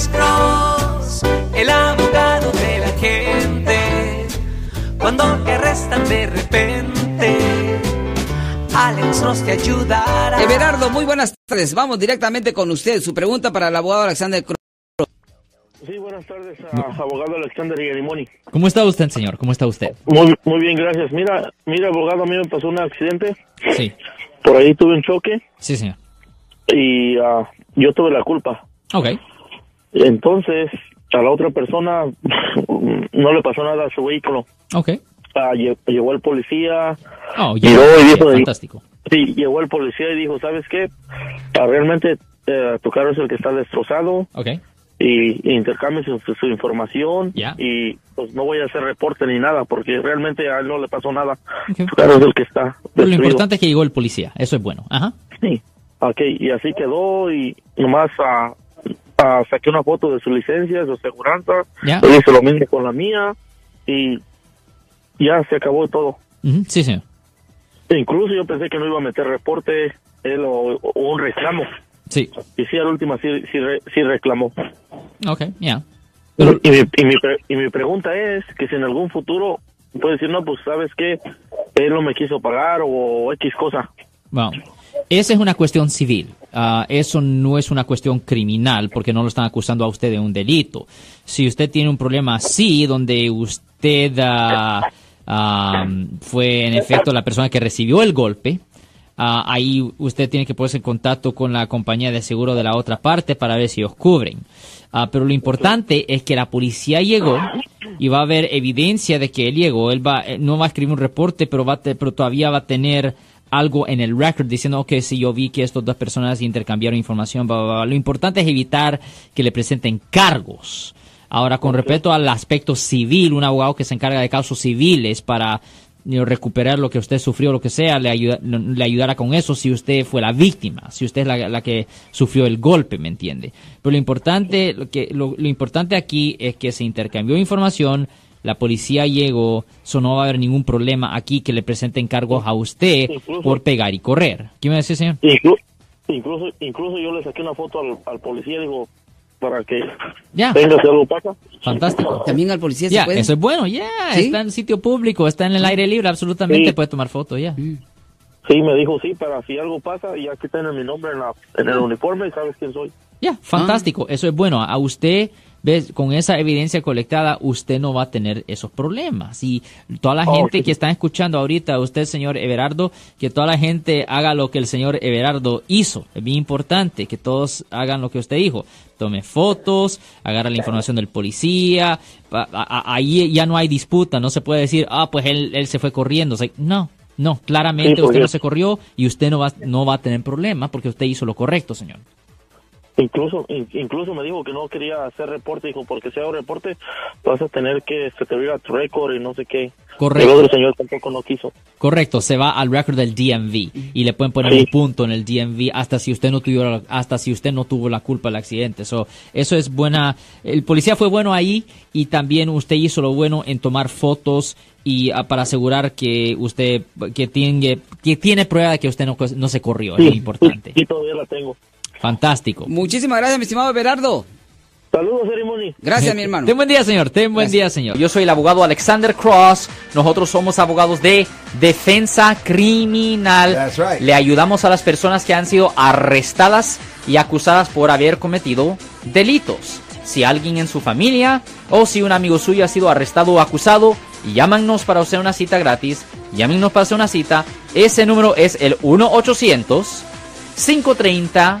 Alex Cross, el abogado de la gente. Cuando te arrestan de repente, Alex Cross te ayudará. Everardo, muy buenas tardes. Vamos directamente con usted. Su pregunta para el abogado Alexander Cross. Sí, buenas tardes, a abogado Alexander Yarimoni. ¿Cómo está usted, señor? ¿Cómo está usted? Muy, muy bien, gracias. Mira, mira, abogado, a mí me pasó un accidente. Sí, Por ahí tuve un choque sí, señor. y ah, yo tuve la culpa. Ok, Entonces, a la otra persona no le pasó nada a su vehículo. ok. Ah, lle- llegó el policía. Oh, Y ya, dijo- fantástico. Sí, llegó el policía y dijo, ¿sabes qué? Ah, realmente eh, tu carro es el que está destrozado Ok, y, y intercambie su, su información Ya. y pues no voy a hacer reporte ni nada porque realmente a él no le pasó nada. Ok. Tu carro es el que está Pero lo importante es que llegó el policía. Eso es bueno. Ajá. Sí. Ok, y así quedó y nomás ah, ah, saqué una foto de su licencia, su aseguranza, Ya. le hice lo mismo con la mía y ya se acabó todo. Ujú, Sí, señor. E incluso yo pensé que no iba a meter reporte él o, o un reclamo. Sí. Y sí, al último sí, sí, sí reclamó. Ok, ya. Y, mi, y, mi, y mi pregunta es que si en algún futuro puede decir, no, pues sabes que él no me quiso pagar o X cosa. Bueno, esa es una cuestión civil. Ah, eso no es una cuestión criminal porque no lo están acusando a usted de un delito. Si usted tiene un problema así, donde usted ah, ah, fue en efecto la persona que recibió el golpe, ah, ahí usted tiene que ponerse en contacto con la compañía de seguro de la otra parte para ver si os cubren. Pero lo importante es que la policía llegó y va a haber evidencia de que él llegó. Él va, eh, no va a escribir un reporte, pero, va a pero todavía va a tener algo en el record diciendo que si yo vi que estas dos personas intercambiaron información, bla, bla, bla. lo importante es evitar que le presenten cargos. Ahora, con respecto al aspecto civil, un abogado que se encarga de casos civiles para know, recuperar lo que usted sufrió, lo que sea, le, ayuda, le ayudará con eso si usted fue la víctima, si usted es la, la que sufrió el golpe, ¿me entiende? Pero lo importante, lo, que, lo, lo importante aquí es que se intercambió información, la policía llegó, eso no va a haber ningún problema aquí que le presenten cargos a usted Incluso- por pegar y correr. ¿Qué me decía, señor? Inclu- incluso, incluso yo le saqué una foto al, al policía, digo, para que Ya. venga si algo pasa. Fantástico. También al policía Ya, se puede. eso es bueno, ya, ¿Sí? está en sitio público, está en el aire libre, absolutamente Sí. puede tomar fotos, ya. Sí, me dijo, sí, para si algo pasa, y aquí tiene mi nombre en, la, en el uniforme y sabes quién soy. Ya, fantástico, eso es bueno. A usted, ves, con esa evidencia colectada, usted no va a tener esos problemas. Y toda la Oh, gente sí. que está escuchando ahorita, usted, señor Everardo, que toda la gente haga lo que el señor Everardo hizo. Es bien importante que todos hagan lo que usted dijo. Tome fotos, agarra la información del policía. Ahí ya no hay disputa, no se puede decir, ah, pues él, él se fue corriendo. O sea, no, no, claramente Sí, usted no se corrió y usted no va, no va a tener problema porque usted hizo lo correcto, señor. Incluso in- incluso me dijo que no quería hacer reporte, dijo, porque si hago reporte vas a tener que se te viva tu récord y no sé qué. Correcto. El otro señor tampoco no quiso. Correcto, se va al record del DMV y le pueden poner Sí. un punto en el DMV hasta si usted no tuvo hasta si usted no tuvo la culpa del accidente. So, eso es buena. El policía fue bueno ahí y también usted hizo lo bueno en tomar fotos y ah, para asegurar que usted que tiene que tiene prueba de que usted no, no se corrió. Es Sí, importante. Sí, todavía la tengo. Fantástico. Muchísimas gracias, mi estimado Everardo. Saludos, Cerimoni. Gracias, mi hermano. Ten buen día, señor. Ten buen Gracias. día, señor. Yo soy el abogado Alexander Cross. Nosotros somos abogados de defensa criminal. That's right. Le ayudamos a las personas que han sido arrestadas y acusadas por haber cometido delitos. Si alguien en su familia o si un amigo suyo ha sido arrestado o acusado, llámanos para hacer una cita gratis. Llámenos para hacer una cita. Ese número es el 1-800-530.